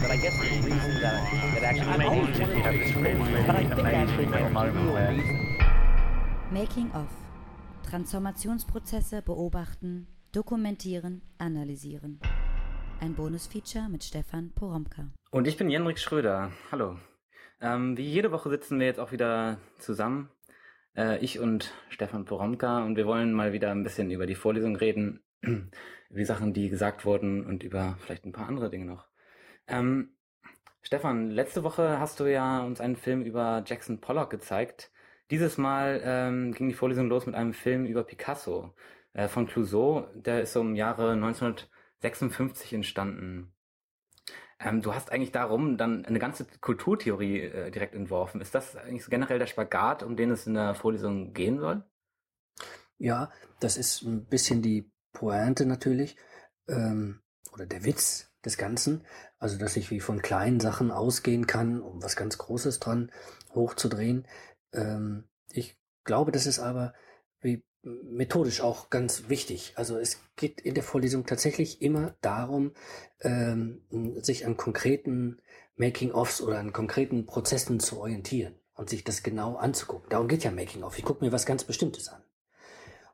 But I guess the reason that, that actually I've always wanted to explain, but I think actually the real reason. Making of. Transformationsprozesse beobachten, dokumentieren, analysieren. Ein Bonusfeature mit Stefan Poromka. Und ich bin Jenrik Schröder. Hallo. Ähm, wie jede Woche sitzen wir jetzt auch wieder zusammen. Äh, ich und Stefan Poromka. Und wir wollen mal wieder ein bisschen über die Vorlesung reden. über die Sachen, die gesagt wurden und über vielleicht ein paar andere Dinge noch. Ähm, Stefan, letzte Woche hast du ja uns einen Film über Jackson Pollock gezeigt. Dieses Mal ähm, ging die Vorlesung los mit einem Film über Picasso äh, von Clouseau. Der ist so im Jahre 1956 entstanden. Ähm, du hast eigentlich darum dann eine ganze Kulturtheorie äh, direkt entworfen. Ist das eigentlich generell der Spagat, um den es in der Vorlesung gehen soll? Ja, das ist ein bisschen die Pointe natürlich ähm, oder der Witz des Ganzen. Also, dass ich wie von kleinen Sachen ausgehen kann, um was ganz Großes dran hochzudrehen. Ähm, ich glaube, das ist aber wie methodisch auch ganz wichtig. Also es geht in der Vorlesung tatsächlich immer darum, ähm, sich an konkreten Making-ofs oder an konkreten Prozessen zu orientieren und sich das genau anzugucken. Darum geht ja Making-of. Ich gucke mir was ganz Bestimmtes an.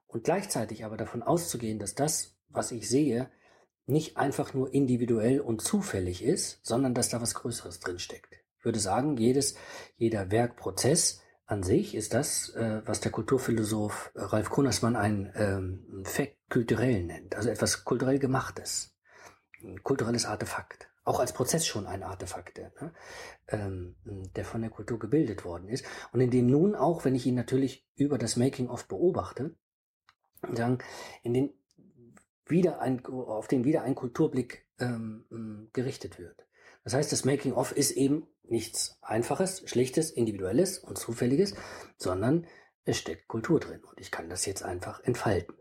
Und gleichzeitig aber davon auszugehen, dass das, was ich sehe, nicht einfach nur individuell und zufällig ist, sondern dass da was Größeres drinsteckt. Ich würde sagen, jedes, jeder Werkprozess an sich ist das, äh, was der Kulturphilosoph äh, Ralf Kunersmann ein ähm, Fakt kulturell nennt, also etwas kulturell Gemachtes, ein kulturelles Artefakt. Auch als Prozess schon ein Artefakt, der, ne? ähm, der von der Kultur gebildet worden ist und in dem nun auch, wenn ich ihn natürlich über das Making-of beobachte, sagen, in den wieder ein, auf den wieder ein Kulturblick ähm, gerichtet wird. Das heißt, das Making-of ist eben nichts Einfaches, Schlichtes, Individuelles und Zufälliges, sondern es steckt Kultur drin und ich kann das jetzt einfach entfalten.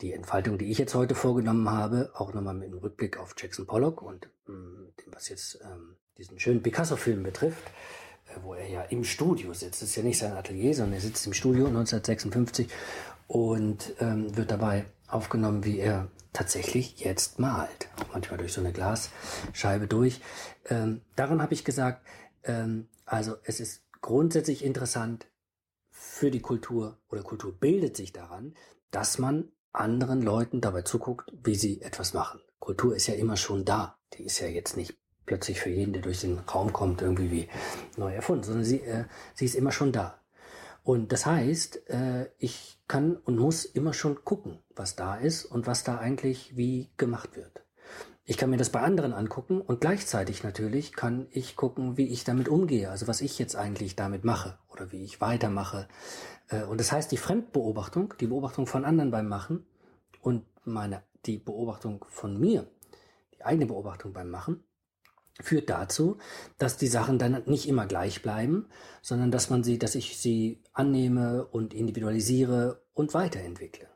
Die Entfaltung, die ich jetzt heute vorgenommen habe, auch nochmal mit einem Rückblick auf Jackson Pollock und ähm, dem, was jetzt ähm, diesen schönen Picasso-Film betrifft, äh, wo er ja im Studio sitzt. Das ist ja nicht sein Atelier, sondern er sitzt im Studio 1956 und ähm, wird dabei aufgenommen, wie er tatsächlich jetzt malt. Auch manchmal durch so eine Glasscheibe durch. Ähm, daran habe ich gesagt, ähm, also es ist grundsätzlich interessant für die Kultur oder Kultur bildet sich daran, dass man anderen Leuten dabei zuguckt, wie sie etwas machen. Kultur ist ja immer schon da. Die ist ja jetzt nicht plötzlich für jeden, der durch den Raum kommt, irgendwie wie neu erfunden, sondern sie, äh, sie ist immer schon da. Und das heißt, äh, ich kann und muss immer schon gucken, was da ist und was da eigentlich wie gemacht wird. Ich kann mir das bei anderen angucken und gleichzeitig natürlich kann ich gucken, wie ich damit umgehe, also was ich jetzt eigentlich damit mache oder wie ich weitermache. Äh, und das heißt, die Fremdbeobachtung, die Beobachtung von anderen beim Machen und meine, die Beobachtung von mir, die eigene Beobachtung beim Machen, führt dazu, dass die Sachen dann nicht immer gleich bleiben, sondern dass man sie, dass ich sie annehme und individualisiere und weiterentwickle.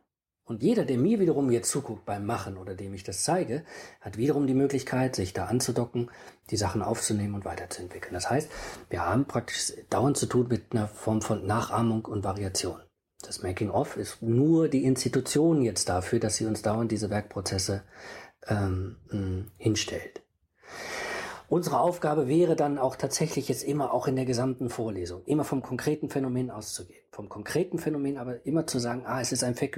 Und jeder, der mir wiederum jetzt zuguckt beim Machen oder dem ich das zeige, hat wiederum die Möglichkeit, sich da anzudocken, die Sachen aufzunehmen und weiterzuentwickeln. Das heißt, wir haben praktisch dauernd zu tun mit einer Form von Nachahmung und Variation. Das Making-of ist nur die Institution jetzt dafür, dass sie uns dauernd diese Werkprozesse ähm, hinstellt. Unsere Aufgabe wäre dann auch tatsächlich jetzt immer auch in der gesamten Vorlesung, immer vom konkreten Phänomen auszugehen. Vom konkreten Phänomen aber immer zu sagen, ah, es ist ein Fait.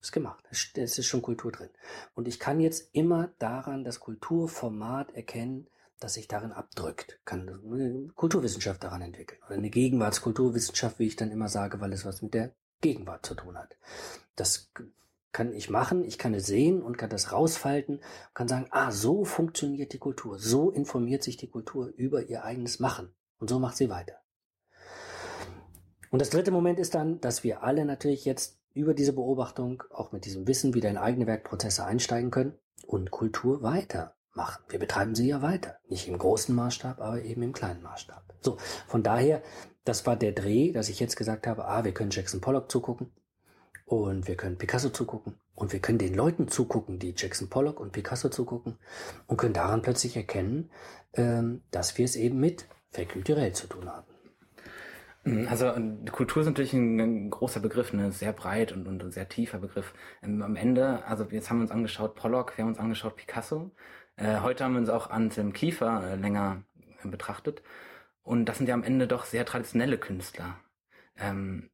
Ist gemacht. Es ist schon Kultur drin. Und ich kann jetzt immer daran das Kulturformat erkennen, das sich darin abdrückt. Kann eine Kulturwissenschaft daran entwickeln. Oder eine Gegenwartskulturwissenschaft, wie ich dann immer sage, weil es was mit der Gegenwart zu tun hat. Das kann ich machen, ich kann es sehen und kann das rausfalten, kann sagen, ah, so funktioniert die Kultur, so informiert sich die Kultur über ihr eigenes Machen und so macht sie weiter. Und das dritte Moment ist dann, dass wir alle natürlich jetzt über diese Beobachtung, auch mit diesem Wissen, wieder in eigene Werkprozesse einsteigen können und Kultur weitermachen. Wir betreiben sie ja weiter. Nicht im großen Maßstab, aber eben im kleinen Maßstab. So, von daher, das war der Dreh, dass ich jetzt gesagt habe, ah, wir können Jackson Pollock zugucken. Und wir können Picasso zugucken. Und wir können den Leuten zugucken, die Jackson Pollock und Picasso zugucken. Und können daran plötzlich erkennen, ähm, dass wir es eben mit kulturell zu tun haben. Also Kultur ist natürlich ein, großer Begriff, ne? sehr breit und, und ein sehr tiefer Begriff. Ähm, am Ende, also jetzt haben wir uns angeschaut Pollock, wir haben uns angeschaut Picasso. Äh, heute haben wir uns auch Anselm Kiefer äh, länger äh, betrachtet. Und das sind ja am Ende doch sehr traditionelle Künstler. Ähm,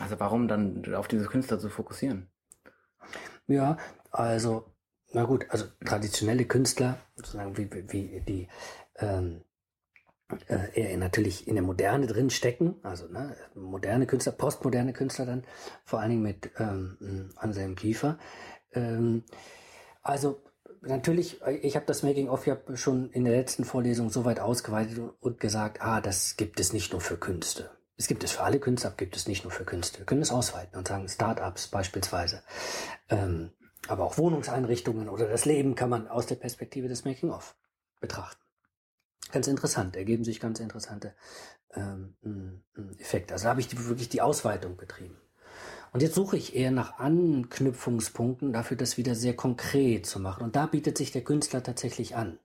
also warum dann auf diese Künstler zu fokussieren? Ja, also, na gut, also traditionelle Künstler, sozusagen wie, wie die ähm, äh, eher natürlich in der Moderne drin stecken, also ne, moderne Künstler, postmoderne Künstler dann, vor allen Dingen mit ähm, Anselm Kiefer. Ähm, also natürlich, ich habe das Making-of ja schon in der letzten Vorlesung so weit ausgeweitet und gesagt, ah, das gibt es nicht nur für Künste. Es gibt es für alle Künste, aber gibt es nicht nur für Künste. Wir können es ausweiten und sagen, Start-ups beispielsweise. Ähm, aber auch Wohnungseinrichtungen oder das Leben kann man aus der Perspektive des Making-of betrachten. Ganz interessant, ergeben sich ganz interessante ähm, Effekte. Also da habe ich die, wirklich die Ausweitung betrieben. Und jetzt suche ich eher nach Anknüpfungspunkten dafür, das wieder sehr konkret zu machen. Und da bietet sich der Künstler tatsächlich an.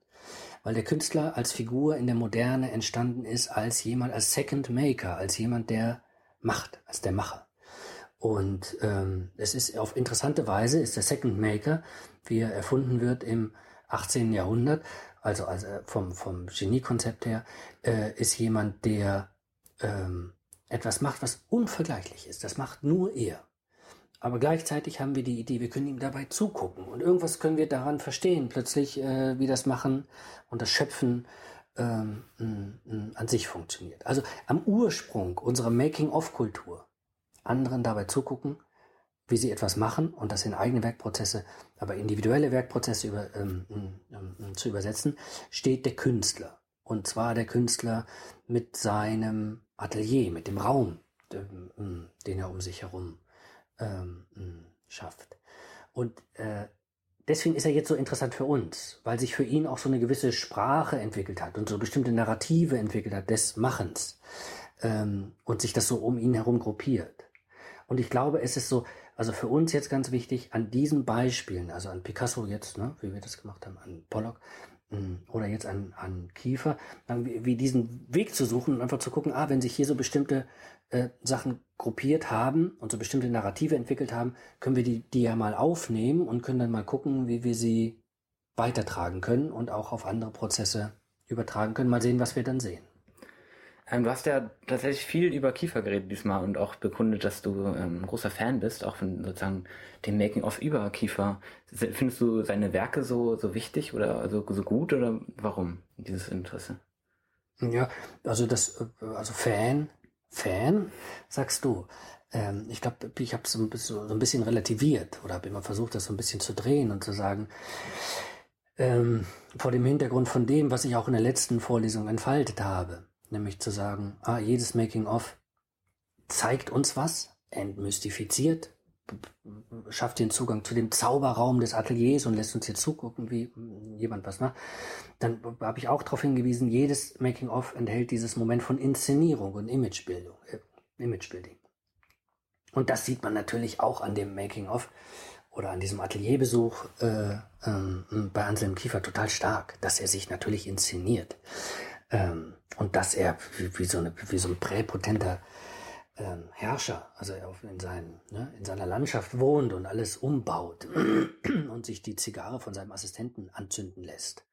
Weil der Künstler als Figur in der Moderne entstanden ist als jemand, als Second Maker, als jemand, der macht, als der Macher. Und ähm, es ist auf interessante Weise, ist der Second Maker, wie er erfunden wird im 18. Jahrhundert, also, also vom, vom Geniekonzept her, äh, ist jemand, der ähm, etwas macht, was unvergleichlich ist. Das macht nur er. Aber gleichzeitig haben wir die Idee, wir können ihm dabei zugucken und irgendwas können wir daran verstehen, plötzlich, äh, wie das Machen und das Schöpfen ähm, an sich funktioniert. Also am Ursprung unserer Making-of-Kultur, anderen dabei zugucken, wie sie etwas machen und das in eigene Werkprozesse, aber individuelle Werkprozesse über, ähm, ähm, zu übersetzen, steht der Künstler. Und zwar der Künstler mit seinem Atelier, mit dem Raum, den, den er um sich herum ähm, mm, schafft. Und äh, deswegen ist er jetzt so interessant für uns, weil sich für ihn auch so eine gewisse Sprache entwickelt hat und so bestimmte Narrative entwickelt hat des Machens ähm, und sich das so um ihn herum gruppiert. Und ich glaube, es ist so, also für uns jetzt ganz wichtig, an diesen Beispielen, also an Picasso jetzt, ne, wie wir das gemacht haben, an Pollock, oder jetzt an, an Kiefer, wie diesen Weg zu suchen und einfach zu gucken, ah, wenn sich hier so bestimmte äh, Sachen gruppiert haben und so bestimmte Narrative entwickelt haben, können wir die, die ja mal aufnehmen und können dann mal gucken, wie wir sie weitertragen können und auch auf andere Prozesse übertragen können. Mal sehen, was wir dann sehen. Ähm, du hast ja tatsächlich viel über Kiefer geredet diesmal und auch bekundet, dass du ähm, großer Fan bist, auch von sozusagen dem Making-of über Kiefer. Findest du seine Werke so, so wichtig oder so, so gut oder warum dieses Interesse? Ja, also das, also Fan, Fan, sagst du. Ähm, ich glaube, ich habe es so, so ein bisschen relativiert oder habe immer versucht, das so ein bisschen zu drehen und zu sagen, ähm, vor dem Hintergrund von dem, was ich auch in der letzten Vorlesung entfaltet habe nämlich zu sagen, ah, jedes Making-of zeigt uns was, entmystifiziert, schafft den Zugang zu dem Zauberraum des Ateliers und lässt uns hier zugucken, wie jemand was macht. Dann habe ich auch darauf hingewiesen, jedes Making-of enthält dieses Moment von Inszenierung und Imagebildung, äh, Imagebuilding. Und das sieht man natürlich auch an dem Making-of oder an diesem Atelierbesuch äh, ähm, bei Anselm Kiefer total stark, dass er sich natürlich inszeniert. Ähm, und dass er wie, wie, so, eine, wie so ein präpotenter ähm, Herrscher, also in, seinen, ne, in seiner Landschaft wohnt und alles umbaut und sich die Zigarre von seinem Assistenten anzünden lässt.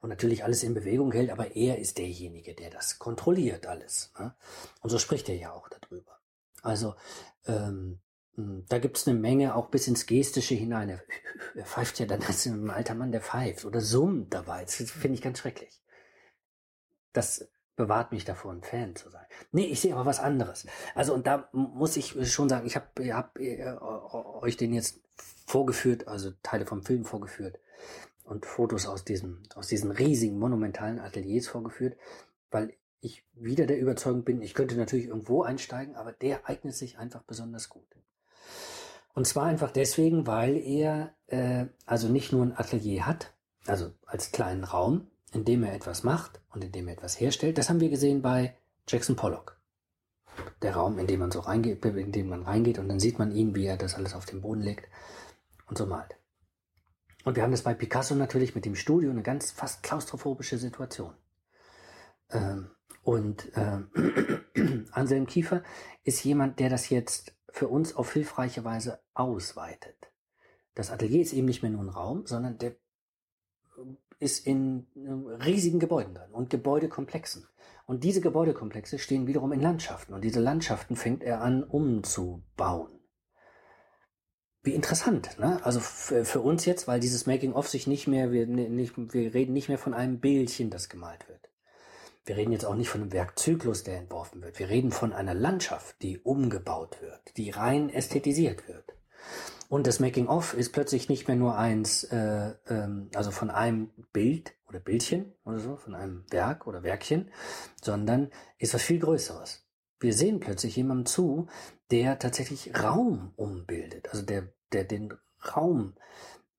Und natürlich alles in Bewegung hält, aber er ist derjenige, der das kontrolliert alles. Ne? Und so spricht er ja auch darüber. Also ähm, da gibt's eine Menge auch bis ins Gestische hinein. Er, er pfeift ja dann als ein alter Mann, der pfeift oder summt dabei. Das finde ich ganz schrecklich. Das bewahrt mich davor, ein Fan zu sein. Nee, ich sehe aber was anderes. Also und da muss ich schon sagen, ich habe hab, euch den jetzt vorgeführt, also Teile vom Film vorgeführt und Fotos aus diesem aus diesen riesigen monumentalen Ateliers vorgeführt, weil ich wieder der Überzeugung bin, ich könnte natürlich irgendwo einsteigen, aber der eignet sich einfach besonders gut. Und zwar einfach deswegen, weil er äh, also nicht nur ein Atelier hat, also als kleinen Raum, in dem er etwas macht und in dem er etwas herstellt. Das haben wir gesehen bei Jackson Pollock. Der Raum, in dem man so reingeht, in dem man reingeht und dann sieht man ihn, wie er das alles auf den Boden legt und so malt. Und wir haben das bei Picasso natürlich mit dem Studio eine ganz fast klaustrophobische Situation. Ähm, und ähm, Anselm Kiefer ist jemand, der das jetzt für uns auf hilfreiche Weise ausweitet. Das Atelier ist eben nicht mehr nur ein Raum, sondern der ist in äh, riesigen Gebäuden drin und Gebäudekomplexen. Und diese Gebäudekomplexe stehen wiederum in Landschaften. Und diese Landschaften fängt er an umzubauen. Wie interessant, ne? Also für, uns jetzt, weil dieses Making-of sich nicht mehr, wir, nicht, wir reden nicht mehr von einem Bildchen, das gemalt wird. Wir reden jetzt auch nicht von einem Werkzyklus, der entworfen wird. Wir reden von einer Landschaft, die umgebaut wird, die rein ästhetisiert wird. Und das Making-of ist plötzlich nicht mehr nur eins, äh, ähm, also von einem Bild oder Bildchen oder so, von einem Werk oder Werkchen, sondern ist was viel Größeres. Wir sehen plötzlich jemandem zu, der tatsächlich Raum umbildet, also der, der den Raum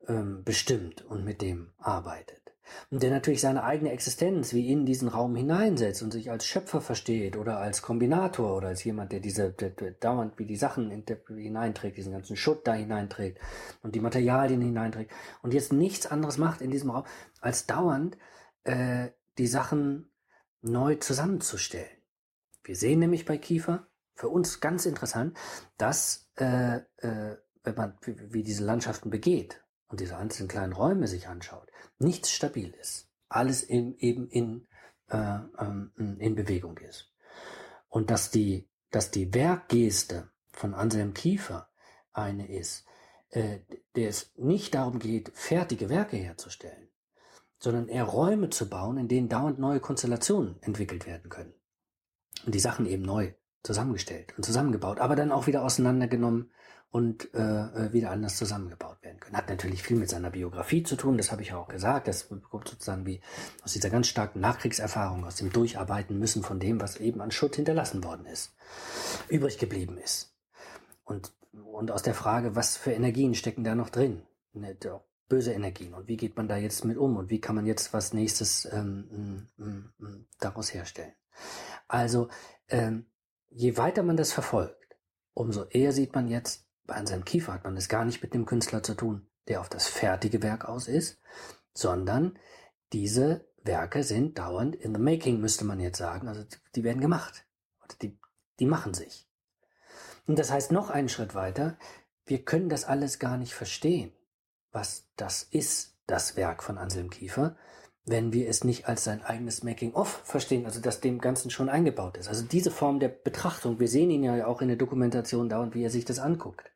ähm, bestimmt und mit dem arbeitet. Und der natürlich seine eigene Existenz wie in diesen Raum hineinsetzt und sich als Schöpfer versteht oder als Kombinator oder als jemand, der diese der, der dauernd wie die Sachen in, der, hineinträgt, diesen ganzen Schutt da hineinträgt und die Materialien hineinträgt und jetzt nichts anderes macht in diesem Raum, als dauernd äh, die Sachen neu zusammenzustellen. Wir sehen nämlich bei Kiefer, für uns ganz interessant, dass äh, äh, wenn man wie, wie diese Landschaften begeht und diese einzelnen kleinen Räume sich anschaut, nichts stabil ist. Alles in, eben in, äh, ähm, in Bewegung ist. Und dass die, dass die Werkgeste von Anselm Kiefer eine ist, äh, der es nicht darum geht, fertige Werke herzustellen, sondern eher Räume zu bauen, in denen dauernd neue Konstellationen entwickelt werden können. Und die Sachen eben neu zusammengestellt und zusammengebaut, aber dann auch wieder auseinandergenommen und äh, äh, wieder anders zusammengebaut werden können. Hat natürlich viel mit seiner Biografie zu tun, das habe ich auch gesagt. Das kommt sozusagen wie aus dieser ganz starken Nachkriegserfahrung, aus dem Durcharbeiten müssen von dem, was eben an Schutt hinterlassen worden ist, übrig geblieben ist. Und, und aus der Frage, was für Energien stecken da noch drin? Ne, böse Energien. Und wie geht man da jetzt mit um? Und wie kann man jetzt was nächstes ähm, daraus herstellen? Also, ähm, je weiter man das verfolgt, umso eher sieht man jetzt, bei Anselm Kiefer hat man es gar nicht mit dem Künstler zu tun, der auf das fertige Werk aus ist, sondern diese Werke sind dauernd in the making, müsste man jetzt sagen. Also die werden gemacht. Die, die machen sich. Und das heißt noch einen Schritt weiter, wir können das alles gar nicht verstehen, was das ist, das Werk von Anselm Kiefer, wenn wir es nicht als sein eigenes Making-of verstehen, also dass dem Ganzen schon eingebaut ist. Also diese Form der Betrachtung, wir sehen ihn ja auch in der Dokumentation dauernd, wie er sich das anguckt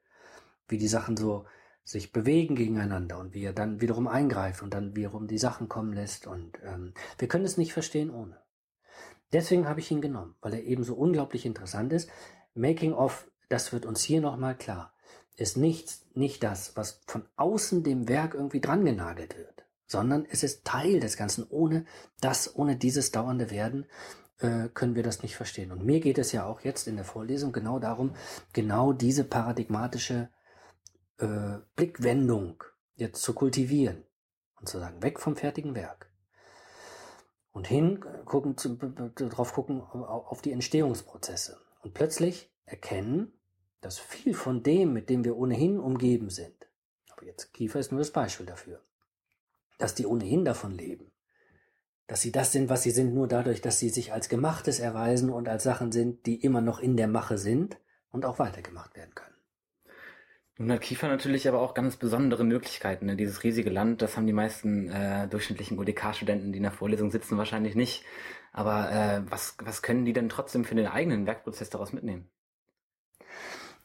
wie die Sachen so sich bewegen gegeneinander und wie er dann wiederum eingreift und dann wiederum die Sachen kommen lässt. Und ähm, wir können es nicht verstehen ohne. Deswegen habe ich ihn genommen, weil er eben so unglaublich interessant ist. Making of, das wird uns hier nochmal klar, ist nicht, nicht das, was von außen dem Werk irgendwie dran genagelt wird, sondern es ist Teil des Ganzen. Ohne das, ohne dieses dauernde Werden äh, können wir das nicht verstehen. Und mir geht es ja auch jetzt in der Vorlesung genau darum, genau diese paradigmatische äh, Blickwendung jetzt zu kultivieren und zu sagen, weg vom fertigen Werk und hin gucken, zu, drauf gucken auf die Entstehungsprozesse und plötzlich erkennen, dass viel von dem, mit dem wir ohnehin umgeben sind, aber jetzt Kiefer ist nur das Beispiel dafür, dass die ohnehin davon leben, dass sie das sind, was sie sind, nur dadurch, dass sie sich als Gemachtes erweisen und als Sachen sind, die immer noch in der Mache sind und auch weitergemacht werden können. Nun hat Kiefer natürlich aber auch ganz besondere Möglichkeiten. Ne? Dieses riesige Land, das haben die meisten äh, durchschnittlichen UDK-Studenten, die in der Vorlesung sitzen, wahrscheinlich nicht. Aber äh, was, was können die denn trotzdem für den eigenen Werkprozess daraus mitnehmen?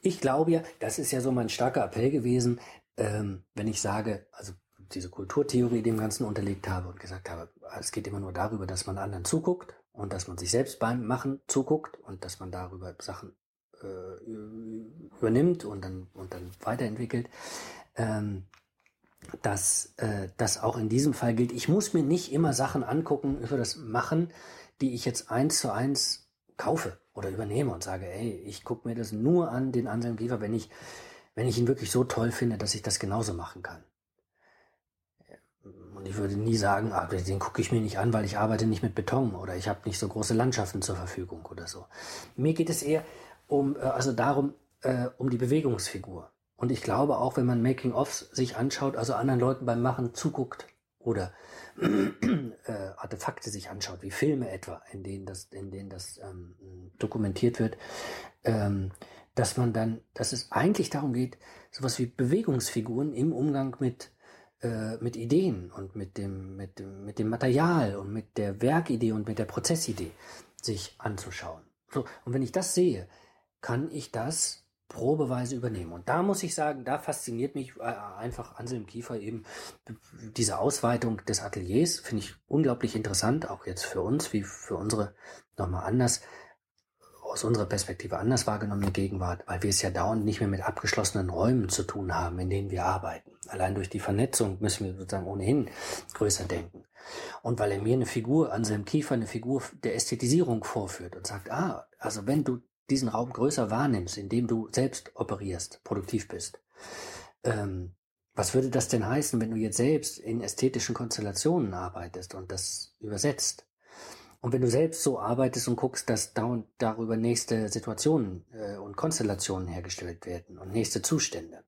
Ich glaube ja, das ist ja so mein starker Appell gewesen, ähm, wenn ich sage, also diese Kulturtheorie dem Ganzen unterlegt habe und gesagt habe, es geht immer nur darüber, dass man anderen zuguckt und dass man sich selbst beim Machen zuguckt und dass man darüber Sachen äh, übernimmt und dann, und dann weiterentwickelt, ähm, dass äh, das auch in diesem Fall gilt. Ich muss mir nicht immer Sachen angucken über das Machen, die ich jetzt eins zu eins kaufe oder übernehme und sage, ey, ich gucke mir das nur an, den Anselm Kiefer, wenn ich, wenn ich ihn wirklich so toll finde, dass ich das genauso machen kann. Und ich würde nie sagen, ah, den gucke ich mir nicht an, weil ich arbeite nicht mit Beton oder ich habe nicht so große Landschaften zur Verfügung oder so. Mir geht es eher um, äh, also darum, äh, um die Bewegungsfigur. Und ich glaube auch, wenn man Making-ofs sich anschaut, also anderen Leuten beim Machen zuguckt oder äh, Artefakte sich anschaut, wie Filme etwa, in denen das, in denen das ähm, dokumentiert wird, ähm, dass man dann, dass es eigentlich darum geht, sowas wie Bewegungsfiguren im Umgang mit äh, mit Ideen und mit dem, mit, dem, mit dem Material und mit der Werkidee und mit der Prozessidee sich anzuschauen. So, und wenn ich das sehe, kann ich das probeweise übernehmen. Und da muss ich sagen, da fasziniert mich äh, einfach Anselm Kiefer eben diese Ausweitung des Ateliers, finde ich unglaublich interessant, auch jetzt für uns, wie für unsere nochmal anders, aus unserer Perspektive anders wahrgenommene Gegenwart, weil wir es ja dauernd nicht mehr mit abgeschlossenen Räumen zu tun haben, in denen wir arbeiten. Allein durch die Vernetzung müssen wir sozusagen ohnehin größer denken. Und weil er mir eine Figur, Anselm Kiefer, eine Figur der Ästhetisierung vorführt und sagt, ah, also wenn du diesen Raum größer wahrnimmst, indem du selbst operierst, produktiv bist. Ähm, was würde das denn heißen, wenn du jetzt selbst in ästhetischen Konstellationen arbeitest und das übersetzt? Und wenn du selbst so arbeitest und guckst, dass da und darüber nächste Situationen äh, und Konstellationen hergestellt werden und nächste Zustände.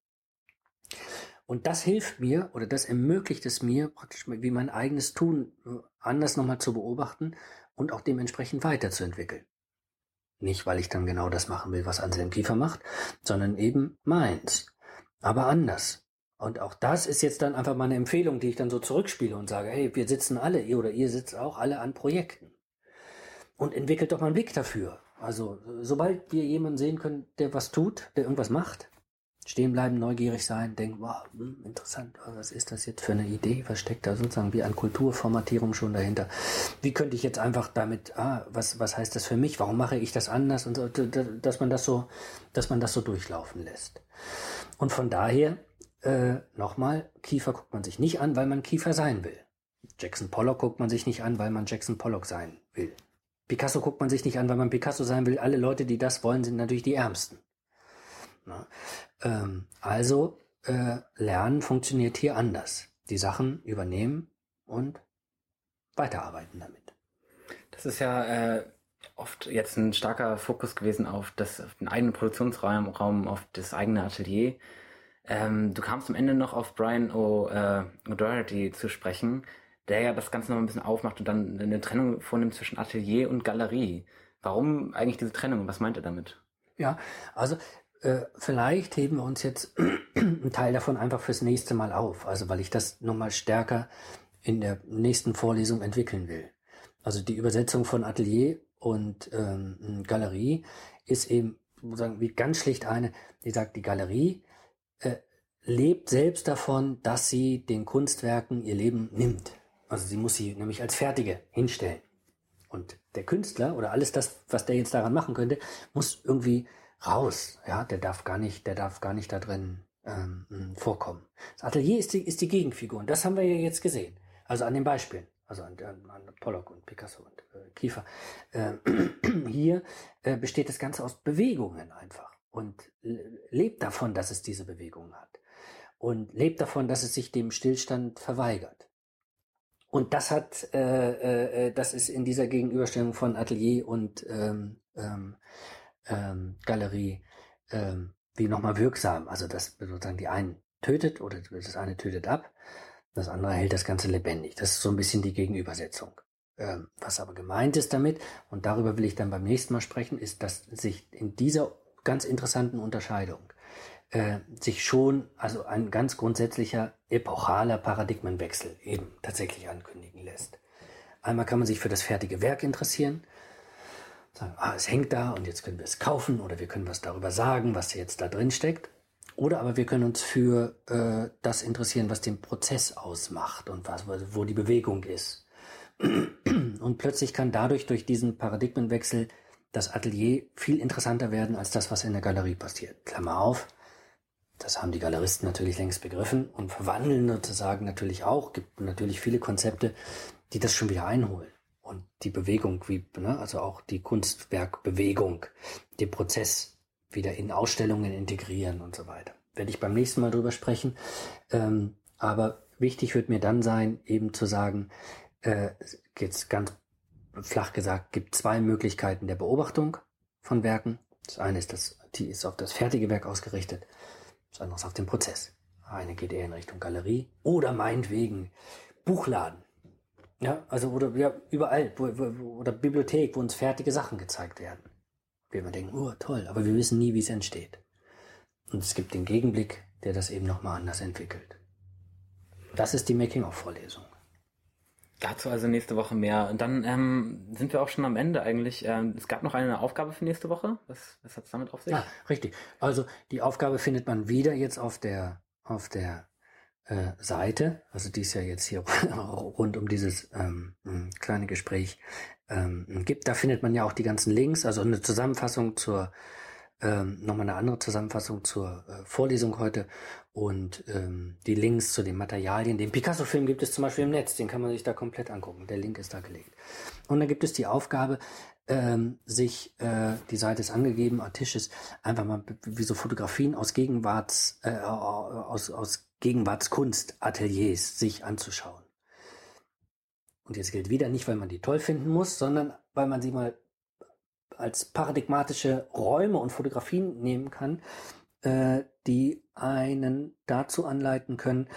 Und das hilft mir oder das ermöglicht es mir praktisch wie mein eigenes Tun äh, anders nochmal zu beobachten und auch dementsprechend weiterzuentwickeln. Nicht, weil ich dann genau das machen will, was Anselm Kiefer macht, sondern eben meins. Aber anders. Und auch das ist jetzt dann einfach meine Empfehlung, die ich dann so zurückspiele und sage, hey, wir sitzen alle, ihr oder ihr sitzt auch alle an Projekten. Und entwickelt doch mal einen Blick dafür. Also, sobald wir jemanden sehen können, der was tut, der irgendwas macht, stehen bleiben, neugierig sein, denken, wow, hm, interessant, was ist das jetzt für eine Idee, was steckt da sozusagen wie an Kulturformatierung schon dahinter? Wie könnte ich jetzt einfach damit, ah, was, was heißt das für mich, warum mache ich das anders und so, dass man das so, dass man das so durchlaufen lässt. Und von daher, äh, nochmal, Kiefer guckt man sich nicht an, weil man Kiefer sein will. Jackson Pollock guckt man sich nicht an, weil man Jackson Pollock sein will. Picasso guckt man sich nicht an, weil man Picasso sein will. Alle Leute, die das wollen, sind natürlich die Ärmsten. Na? Ähm, also äh, Lernen funktioniert hier anders. Die Sachen übernehmen und weiterarbeiten damit. Das ist ja äh, oft jetzt ein starker Fokus gewesen auf, das, auf den eigenen Produktionsraum, Raum, auf das eigene Atelier. Ähm, du kamst am Ende noch auf Brian O'Doherty äh, zu sprechen, der ja das Ganze noch ein bisschen aufmacht und dann eine Trennung vornimmt zwischen Atelier und Galerie. Warum eigentlich diese Trennung? Was meint er damit? Ja, also äh, vielleicht heben wir uns jetzt einen Teil davon einfach fürs nächste Mal auf. Also weil ich das nochmal stärker in der nächsten Vorlesung entwickeln will. Also die Übersetzung von Atelier und ähm, Galerie ist eben sozusagen wie ganz schlicht eine, die sagt, die Galerie äh, lebt selbst davon, dass sie den Kunstwerken ihr Leben nimmt. Also sie muss sie nämlich als fertige hinstellen. Und der Künstler oder alles das, was der jetzt daran machen könnte, muss irgendwie raus. Ja, der darf gar nicht, der darf gar nicht da drin ähm, vorkommen. Das Atelier ist die, ist die Gegenfigur und das haben wir ja jetzt gesehen. Also an den Beispielen, also an, an, an Pollock und Picasso und äh, Kiefer. Äh, hier äh, besteht das Ganze aus Bewegungen einfach und lebt davon, dass es diese Bewegungen hat und lebt davon, dass es sich dem Stillstand verweigert. Und das hat, äh, äh, äh das ist in dieser Gegenüberstellung von Atelier und ähm, ähm, ähm, Galerie ähm, wie nochmal wirksam. Also das sozusagen die einen tötet oder das eine tötet ab, das andere hält das Ganze lebendig. Das ist so ein bisschen die Gegenübersetzung. Ähm, was aber gemeint ist damit, und darüber will ich dann beim nächsten Mal sprechen, ist, dass sich in dieser ganz interessanten Unterscheidung äh, sich schon also ein ganz grundsätzlicher epochaler Paradigmenwechsel eben tatsächlich ankündigen lässt. Einmal kann man sich für das fertige Werk interessieren, sagen, ah, es hängt da und jetzt können wir es kaufen oder wir können was darüber sagen, was jetzt da drin steckt. Oder aber wir können uns für äh, das interessieren, was den Prozess ausmacht und was, wo die Bewegung ist. Und plötzlich kann dadurch, durch diesen Paradigmenwechsel, das Atelier viel interessanter werden als das, was in der Galerie passiert. Klammer auf, das haben die Galeristen natürlich längst begriffen und verwandeln sozusagen natürlich auch, gibt natürlich viele Konzepte, die das schon wieder einholen und die Bewegung, wie, ne, also auch die Kunstwerkbewegung, den Prozess wieder in Ausstellungen integrieren und so weiter. Werde ich beim nächsten Mal drüber sprechen. Ähm, aber wichtig wird mir dann sein, eben zu sagen, äh, jetzt ganz flach gesagt, gibt zwei Möglichkeiten der Beobachtung von Werken. Das eine ist, das, die ist auf das fertige Werk ausgerichtet, das andere ist auf den Prozess. Eine geht eher in Richtung Galerie oder meinetwegen Buchladen. Ja, also oder ja, überall, wo, wo, oder Bibliothek, wo uns fertige Sachen gezeigt werden. Wir immer denken, oh toll, aber wir wissen nie, wie es entsteht. Und es gibt den Gegenblick, der das eben nochmal anders entwickelt. Das ist die Making-of-Vorlesung. Dazu also nächste Woche mehr. Und dann ähm, sind wir auch schon am Ende eigentlich. Ähm, es gab noch eine Aufgabe für nächste Woche. Was, was hat es damit auf sich? Ja, richtig. Also die Aufgabe findet man wieder jetzt auf der auf der äh, Seite. Also die ist ja jetzt hier rund um dieses ähm, kleine Gespräch ähm, gibt. Da findet man ja auch die ganzen Links. Also eine Zusammenfassung zur ähm, nochmal eine andere Zusammenfassung zur äh, Vorlesung heute und ähm, die Links zu den Materialien. Den Picasso-Film gibt es zum Beispiel im Netz, den kann man sich da komplett angucken. Der Link ist da gelegt. Und dann gibt es die Aufgabe, ähm, sich, äh, die Seite ist angegeben, Artisches, einfach mal wie so Fotografien aus Gegenwarts, äh, aus, aus Gegenwartskunst-Ateliers sich anzuschauen. Und jetzt gilt wieder nicht, weil man die toll finden muss, sondern weil man sie mal als paradigmatische Räume und Fotografien nehmen kann, äh, die einen dazu anleiten können,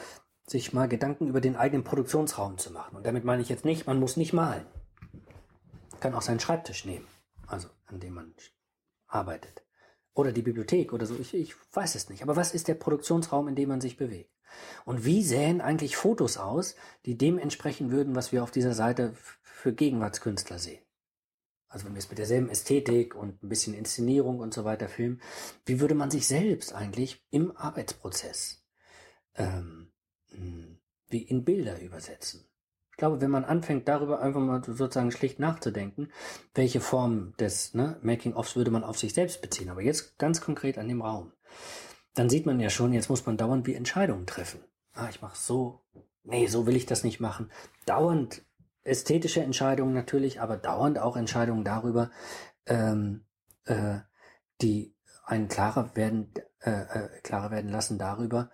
sich mal Gedanken über den eigenen Produktionsraum zu machen. Und damit meine ich jetzt nicht, man muss nicht malen. Man kann auch seinen Schreibtisch nehmen, also an dem man arbeitet. Oder die Bibliothek oder so, ich, ich weiß es nicht. Aber was ist der Produktionsraum, in dem man sich bewegt? Und wie sähen eigentlich Fotos aus, die dem entsprechen würden, was wir auf dieser Seite für Gegenwartskünstler sehen? also wenn wir es mit derselben Ästhetik und ein bisschen Inszenierung und so weiter filmen, wie würde man sich selbst eigentlich im Arbeitsprozess ähm, hm, wie in Bilder übersetzen? Ich glaube, wenn man anfängt, darüber einfach mal sozusagen schlicht nachzudenken, welche Form des ne, Making-ofs würde man auf sich selbst beziehen, aber jetzt ganz konkret an dem Raum, dann sieht man ja schon, jetzt muss man dauernd wie Entscheidungen treffen. Ah, ich mache so, nee, so will ich das nicht machen. Dauernd ästhetische Entscheidungen natürlich, aber dauernd auch Entscheidungen darüber, ähm, äh, die einen klarer werden, äh, äh, klarer werden lassen darüber,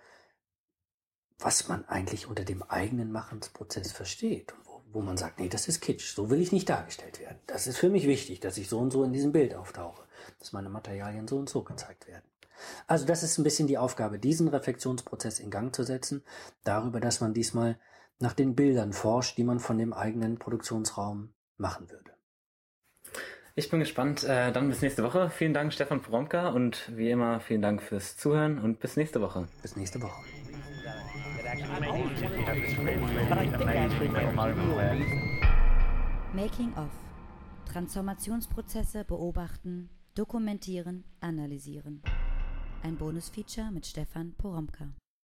was man eigentlich unter dem eigenen Machensprozess versteht und wo, wo man sagt, nee, das ist Kitsch, so will ich nicht dargestellt werden. Das ist für mich wichtig, dass ich so und so in diesem Bild auftauche, dass meine Materialien so und so gezeigt werden. Also das ist ein bisschen die Aufgabe, diesen Reflexionsprozess in Gang zu setzen, darüber, dass man diesmal nach den Bildern forscht, die man von dem eigenen Produktionsraum machen würde. Ich bin gespannt. Äh, dann bis nächste Woche. Vielen Dank, Stefan Poromka. Und wie immer, vielen Dank fürs Zuhören und bis nächste Woche. Bis nächste Woche. Making of. Transformationsprozesse beobachten, dokumentieren, analysieren. Ein Bonusfeature mit Stefan Poromka.